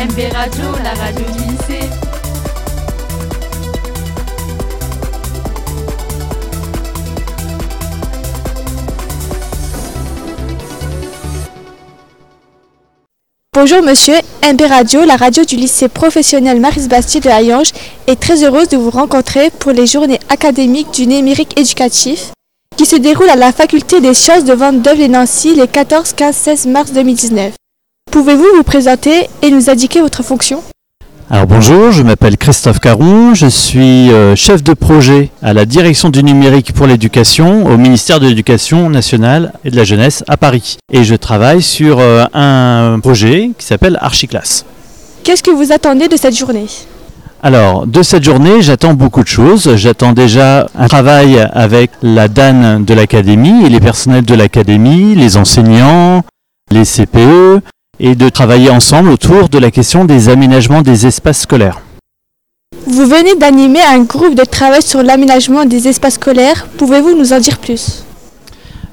MB Radio, la radio du lycée. Bonjour monsieur, MB Radio, la radio du lycée professionnel Maris Bastier de Hayange, est très heureuse de vous rencontrer pour les journées académiques du numérique éducatif qui se déroulent à la faculté des sciences de Vendôme et Nancy les 14, 15, 16 mars 2019. Pouvez-vous vous présenter et nous indiquer votre fonction? Alors bonjour, je m'appelle Christophe Caron, je suis euh, chef de projet à la direction du numérique pour l'éducation au ministère de l'Éducation nationale et de la jeunesse à Paris. Et je travaille sur euh, un projet qui s'appelle Archiclass. Qu'est-ce que vous attendez de cette journée? Alors, de cette journée, j'attends beaucoup de choses. J'attends déjà un travail avec la DAN de l'académie et les personnels de l'académie, les enseignants, les CPE, et de travailler ensemble autour de la question des aménagements des espaces scolaires. Vous venez d'animer un groupe de travail sur l'aménagement des espaces scolaires. Pouvez-vous nous en dire plus?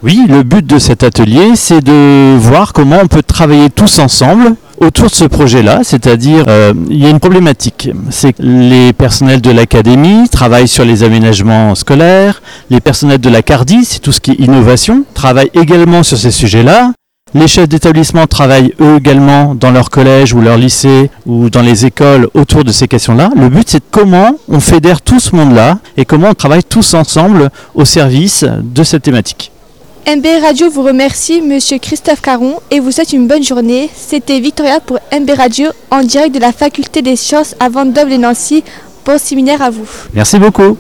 Oui, le but de cet atelier, c'est de voir comment on peut travailler tous ensemble autour de ce projet-là, c'est-à-dire euh, il y a une problématique, c'est que les personnels de l'académie travaillent sur les aménagements scolaires, les personnels de la CARDI, c'est tout ce qui est innovation, travaillent également sur ces sujets-là, les chefs d'établissement travaillent eux également dans leur collège ou leur lycée ou dans les écoles autour de ces questions-là. Le but c'est de comment on fédère tout ce monde-là et comment on travaille tous ensemble au service de cette thématique. MB Radio vous remercie, monsieur Christophe Caron, et vous souhaite une bonne journée. C'était Victoria pour MB Radio en direct de la faculté des sciences à Vendôme et Nancy. Bon séminaire à vous. Merci beaucoup.